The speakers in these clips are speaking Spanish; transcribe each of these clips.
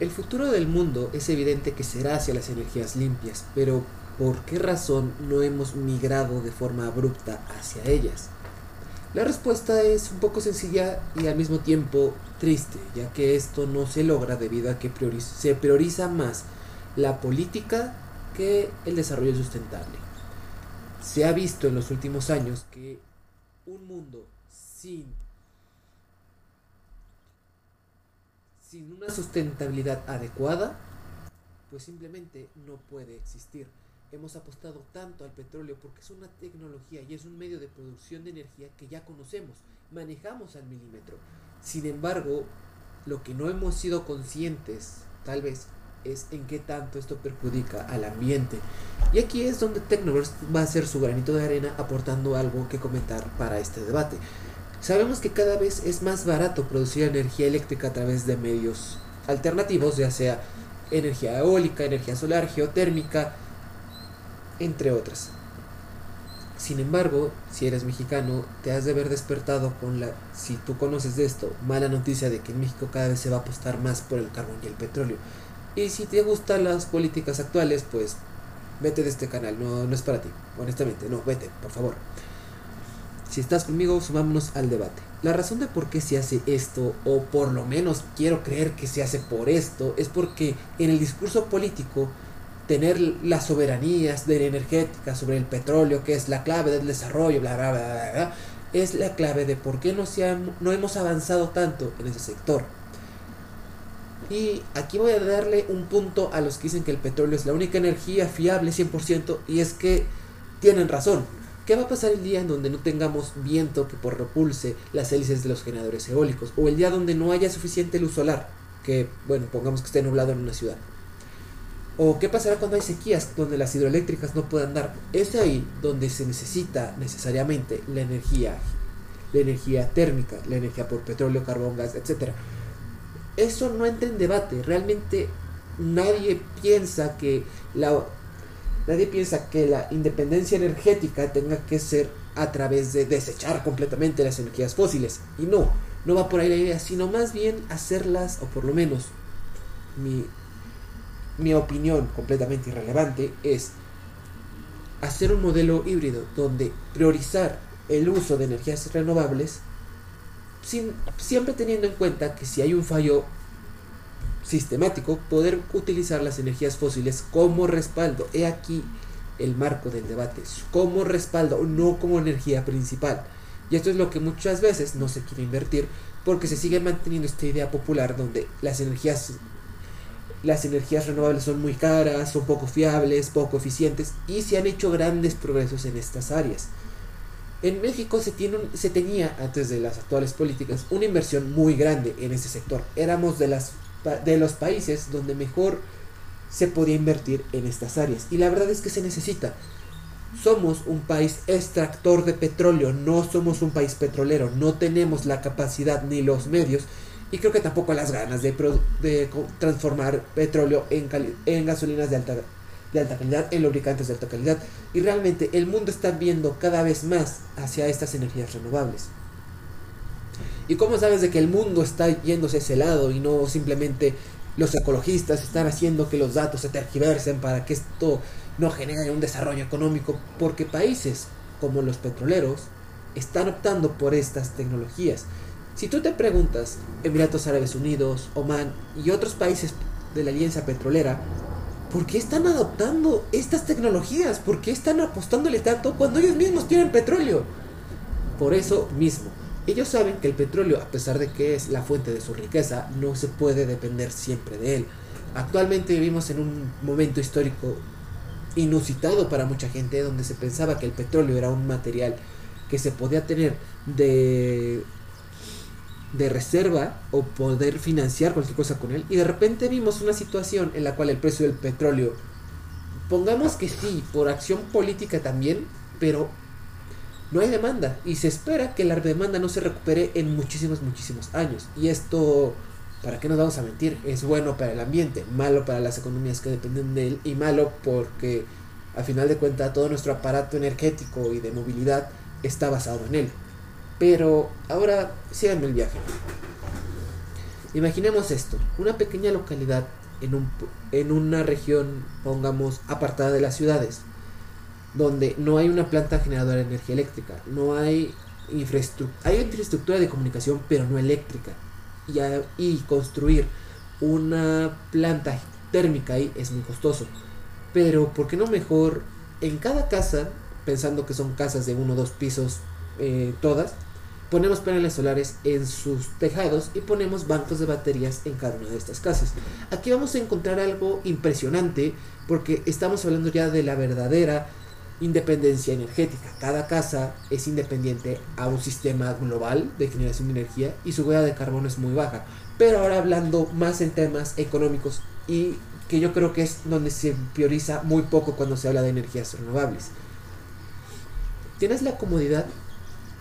El futuro del mundo es evidente que será hacia las energías limpias, pero ¿por qué razón no hemos migrado de forma abrupta hacia ellas? La respuesta es un poco sencilla y al mismo tiempo triste, ya que esto no se logra debido a que se prioriza más la política que el desarrollo sustentable. Se ha visto en los últimos años que un mundo sin, sin una sustentabilidad adecuada, pues simplemente no puede existir hemos apostado tanto al petróleo porque es una tecnología y es un medio de producción de energía que ya conocemos, manejamos al milímetro. Sin embargo, lo que no hemos sido conscientes, tal vez, es en qué tanto esto perjudica al ambiente. Y aquí es donde Technoverse va a hacer su granito de arena aportando algo que comentar para este debate. Sabemos que cada vez es más barato producir energía eléctrica a través de medios alternativos, ya sea energía eólica, energía solar, geotérmica, entre otras. Sin embargo, si eres mexicano, te has de haber despertado con la, si tú conoces de esto, mala noticia de que en México cada vez se va a apostar más por el carbón y el petróleo. Y si te gustan las políticas actuales, pues vete de este canal, no, no es para ti, honestamente, no, vete, por favor. Si estás conmigo, sumámonos al debate. La razón de por qué se hace esto, o por lo menos quiero creer que se hace por esto, es porque en el discurso político tener las soberanías de la energética sobre el petróleo, que es la clave del desarrollo, bla, bla, bla, bla, es la clave de por qué no, se no hemos avanzado tanto en ese sector. Y aquí voy a darle un punto a los que dicen que el petróleo es la única energía fiable 100% y es que tienen razón. ¿Qué va a pasar el día en donde no tengamos viento que por repulse las hélices de los generadores eólicos? O el día donde no haya suficiente luz solar, que bueno, pongamos que esté nublado en una ciudad. ¿O qué pasará cuando hay sequías donde las hidroeléctricas no puedan dar? Es ahí donde se necesita necesariamente la energía, la energía térmica, la energía por petróleo, carbón, gas, etc. Eso no entra en debate. Realmente nadie piensa que la nadie piensa que la independencia energética tenga que ser a través de desechar completamente las energías fósiles. Y no, no va por ahí la idea, sino más bien hacerlas, o por lo menos mi mi opinión completamente irrelevante es hacer un modelo híbrido donde priorizar el uso de energías renovables sin, siempre teniendo en cuenta que si hay un fallo sistemático poder utilizar las energías fósiles como respaldo he aquí el marco del debate como respaldo no como energía principal y esto es lo que muchas veces no se quiere invertir porque se sigue manteniendo esta idea popular donde las energías las energías renovables son muy caras, son poco fiables, poco eficientes y se han hecho grandes progresos en estas áreas. En México se, tiene se tenía, antes de las actuales políticas, una inversión muy grande en ese sector. Éramos de, las, de los países donde mejor se podía invertir en estas áreas. Y la verdad es que se necesita. Somos un país extractor de petróleo, no somos un país petrolero, no tenemos la capacidad ni los medios y creo que tampoco las ganas de, de transformar petróleo en, en gasolinas de alta, de alta calidad, en lubricantes de alta calidad. Y realmente el mundo está viendo cada vez más hacia estas energías renovables. ¿Y cómo sabes de que el mundo está yéndose a ese lado y no simplemente los ecologistas están haciendo que los datos se tergiversen para que esto no genere un desarrollo económico? Porque países como los petroleros están optando por estas tecnologías. Si tú te preguntas, Emiratos Árabes Unidos, Oman y otros países de la alianza petrolera, ¿por qué están adoptando estas tecnologías? ¿Por qué están apostándole tanto cuando ellos mismos tienen petróleo? Por eso mismo, ellos saben que el petróleo, a pesar de que es la fuente de su riqueza, no se puede depender siempre de él. Actualmente vivimos en un momento histórico inusitado para mucha gente, donde se pensaba que el petróleo era un material que se podía tener de de reserva o poder financiar cualquier cosa con él. Y de repente vimos una situación en la cual el precio del petróleo, pongamos que sí, por acción política también, pero no hay demanda. Y se espera que la demanda no se recupere en muchísimos, muchísimos años. Y esto, ¿para qué nos vamos a mentir? Es bueno para el ambiente, malo para las economías que dependen de él y malo porque a final de cuentas todo nuestro aparato energético y de movilidad está basado en él. Pero ahora síganme el viaje. Imaginemos esto, una pequeña localidad en, un, en una región, pongamos, apartada de las ciudades, donde no hay una planta generadora de energía eléctrica, no hay infraestructura, hay infraestructura de comunicación, pero no eléctrica. Y, construir una planta térmica ahí es muy costoso. Pero, ¿por qué no mejor en cada casa, pensando que son casas de uno o dos pisos eh, todas, ponemos paneles solares en sus tejados y ponemos bancos de baterías en cada una de estas casas. Aquí vamos a encontrar algo impresionante porque estamos hablando ya de la verdadera independencia energética. Cada casa es independiente a un sistema global de generación de energía y su huella de carbono es muy baja. Pero ahora hablando más en temas económicos y que yo creo que es donde se prioriza muy poco cuando se habla de energías renovables. Tienes la comodidad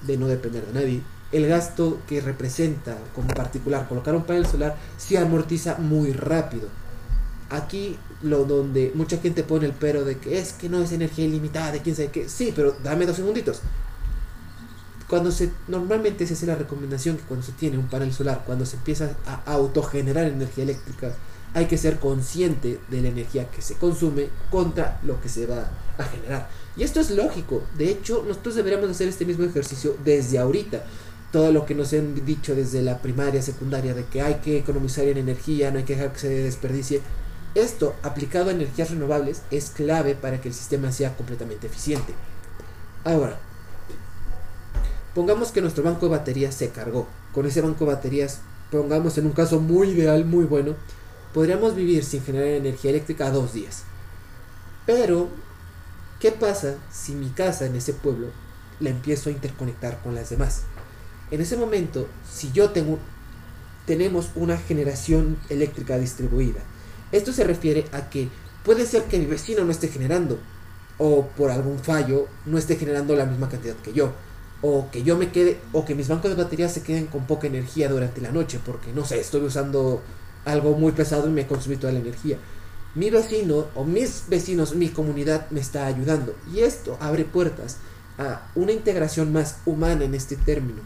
de no depender de nadie. El gasto que representa como particular colocar un panel solar se amortiza muy rápido. Aquí lo donde mucha gente pone el pero de que es que no es energía ilimitada, de quién sabe qué. Sí, pero dame dos segunditos. Cuando se normalmente se hace la recomendación que cuando se tiene un panel solar, cuando se empieza a autogenerar energía eléctrica, hay que ser consciente de la energía que se consume contra lo que se va a generar. Y esto es lógico. De hecho, nosotros deberíamos hacer este mismo ejercicio desde ahorita. Todo lo que nos han dicho desde la primaria, secundaria, de que hay que economizar en energía, no hay que dejar que se desperdicie. Esto, aplicado a energías renovables, es clave para que el sistema sea completamente eficiente. Ahora, pongamos que nuestro banco de baterías se cargó. Con ese banco de baterías, pongamos en un caso muy ideal, muy bueno, podríamos vivir sin generar energía eléctrica dos días. Pero ¿Qué pasa si mi casa en ese pueblo la empiezo a interconectar con las demás? En ese momento, si yo tengo tenemos una generación eléctrica distribuida. Esto se refiere a que puede ser que mi vecino no esté generando o por algún fallo no esté generando la misma cantidad que yo o que yo me quede o que mis bancos de baterías se queden con poca energía durante la noche porque no sé, estoy usando algo muy pesado y me consumí toda la energía mi vecino o mis vecinos, mi comunidad me está ayudando. Y esto abre puertas a una integración más humana en este término.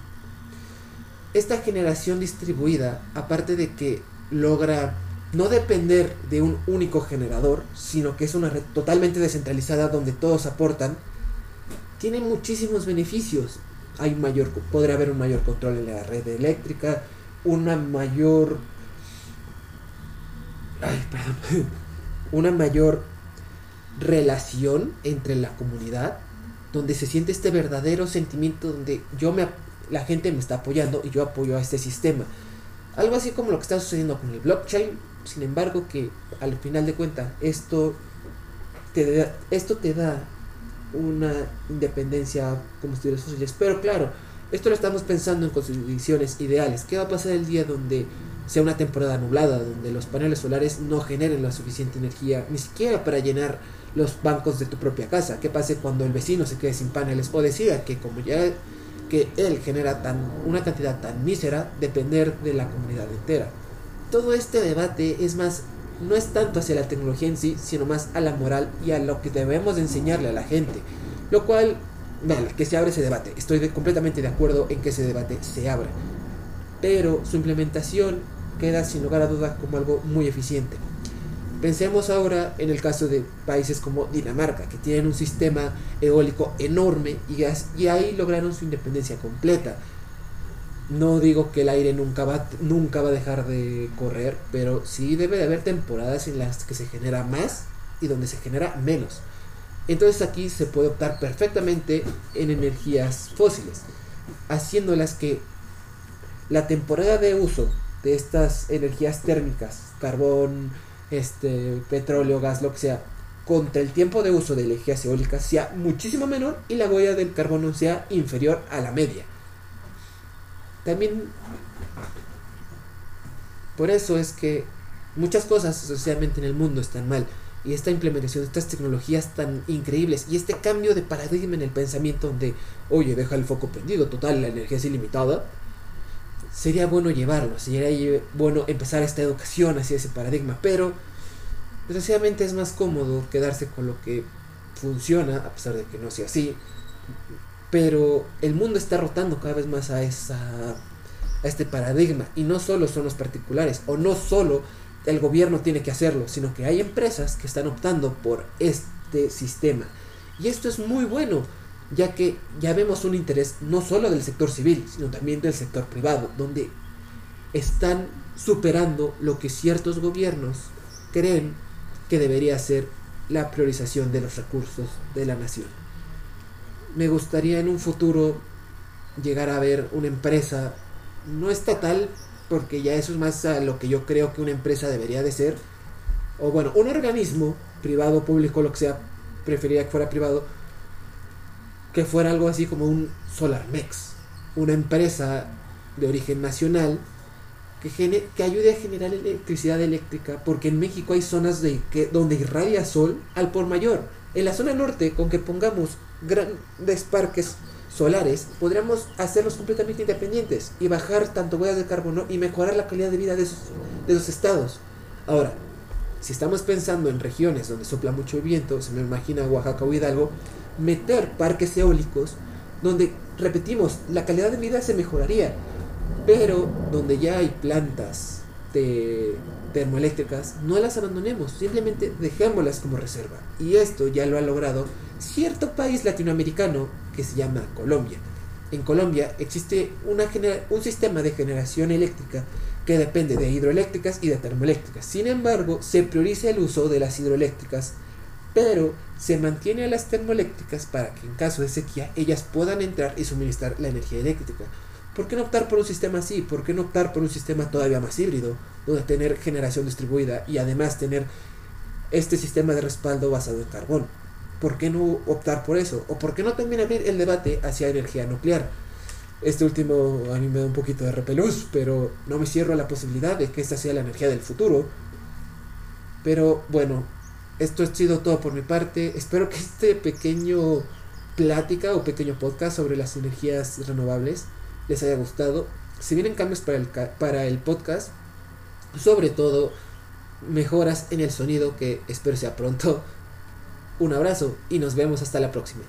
Esta generación distribuida, aparte de que logra no depender de un único generador, sino que es una red totalmente descentralizada donde todos aportan, tiene muchísimos beneficios. Hay mayor, podrá haber un mayor control en la red eléctrica, una mayor... Ay, perdón una mayor relación entre la comunidad, donde se siente este verdadero sentimiento donde yo me la gente me está apoyando y yo apoyo a este sistema. Algo así como lo que está sucediendo con el blockchain, sin embargo que al final de cuentas esto te da, esto te da una independencia como si sociales, pero claro, esto lo estamos pensando en condiciones ideales. ¿Qué va a pasar el día donde sea una temporada nublada, donde los paneles solares no generen la suficiente energía, ni siquiera para llenar los bancos de tu propia casa? ¿Qué pase cuando el vecino se quede sin paneles o decida que como ya que él genera tan una cantidad tan mísera, depender de la comunidad entera? Todo este debate es más no es tanto hacia la tecnología en sí, sino más a la moral y a lo que debemos enseñarle a la gente, lo cual Vale, que se abre ese debate. Estoy completamente de acuerdo en que ese debate se abra. Pero su implementación queda sin lugar a dudas como algo muy eficiente. Pensemos ahora en el caso de países como Dinamarca, que tienen un sistema eólico enorme y, y ahí lograron su independencia completa. No digo que el aire nunca va, nunca va a dejar de correr, pero sí debe de haber temporadas en las que se genera más y donde se genera menos. Entonces aquí se puede optar perfectamente en energías fósiles, haciéndolas que la temporada de uso de estas energías térmicas, carbón, este, petróleo, gas, lo que sea, contra el tiempo de uso de energías eólicas sea muchísimo menor y la huella del carbono sea inferior a la media. También por eso es que muchas cosas socialmente en el mundo están mal y esta implementación de estas tecnologías tan increíbles y este cambio de paradigma en el pensamiento donde, oye, deja el foco prendido, total, la energía es ilimitada, sería bueno llevarlo, sería bueno empezar esta educación hacia ese paradigma, pero desgraciadamente es más cómodo quedarse con lo que funciona, a pesar de que no sea así, pero el mundo está rotando cada vez más a este paradigma. Y no solo son los particulares, o no solo el gobierno tiene que hacerlo, sino que hay empresas que están optando por este sistema. Y esto es muy bueno, ya que ya vemos un interés no solo del sector civil, sino también del sector privado, donde están superando lo que ciertos gobiernos creen que debería ser la priorización de los recursos de la nación. Me gustaría en un futuro llegar a ver una empresa no estatal, porque ya eso es más a lo que yo creo que una empresa debería de ser, o bueno, un organismo privado, público, lo que sea, preferiría que fuera privado, que fuera algo así como un SolarMex, una empresa de origen nacional que, que ayude a generar electricidad eléctrica, porque en México hay zonas de que, donde irradia sol al por mayor. En la zona norte, con que pongamos grandes parques solares, podríamos hacerlos completamente independientes y bajar tanto huellas de carbono y mejorar la calidad de vida de esos, de esos estados. Ahora, si estamos pensando en regiones donde sopla mucho viento, se me imagina Oaxaca o Hidalgo, meter parques eólicos donde, repetimos, la calidad de vida se mejoraría pero donde ya hay plantas termoeléctricas, no las abandonemos, simplemente dejémoslas como reserva. Y esto ya lo ha logrado cierto país latinoamericano que se llama Colombia. En Colombia existe una un sistema de generación eléctrica que depende de hidroeléctricas y de termoeléctricas. Sin embargo, se prioriza el uso de las hidroeléctricas, pero se mantiene a las termoeléctricas para que en caso de sequía ellas puedan entrar y suministrar la energía eléctrica. ¿Por qué no optar por un sistema así? ¿Por qué no optar por un sistema todavía más híbrido, donde tener generación distribuida y además tener este sistema de respaldo basado en carbón? ¿Por qué no optar por eso? ¿O por qué no también abrir el debate hacia energía nuclear? Este último a mí me da un poquito de repelús, pero no me cierro a la posibilidad de que esta sea la energía del futuro. Pero bueno, esto ha sido todo por mi parte. Espero que este pequeño plática o pequeño podcast sobre las energías renovables les haya gustado. Si vienen cambios para el, para el podcast, sobre todo mejoras en el sonido que espero sea pronto. Un abrazo y nos vemos hasta la próxima.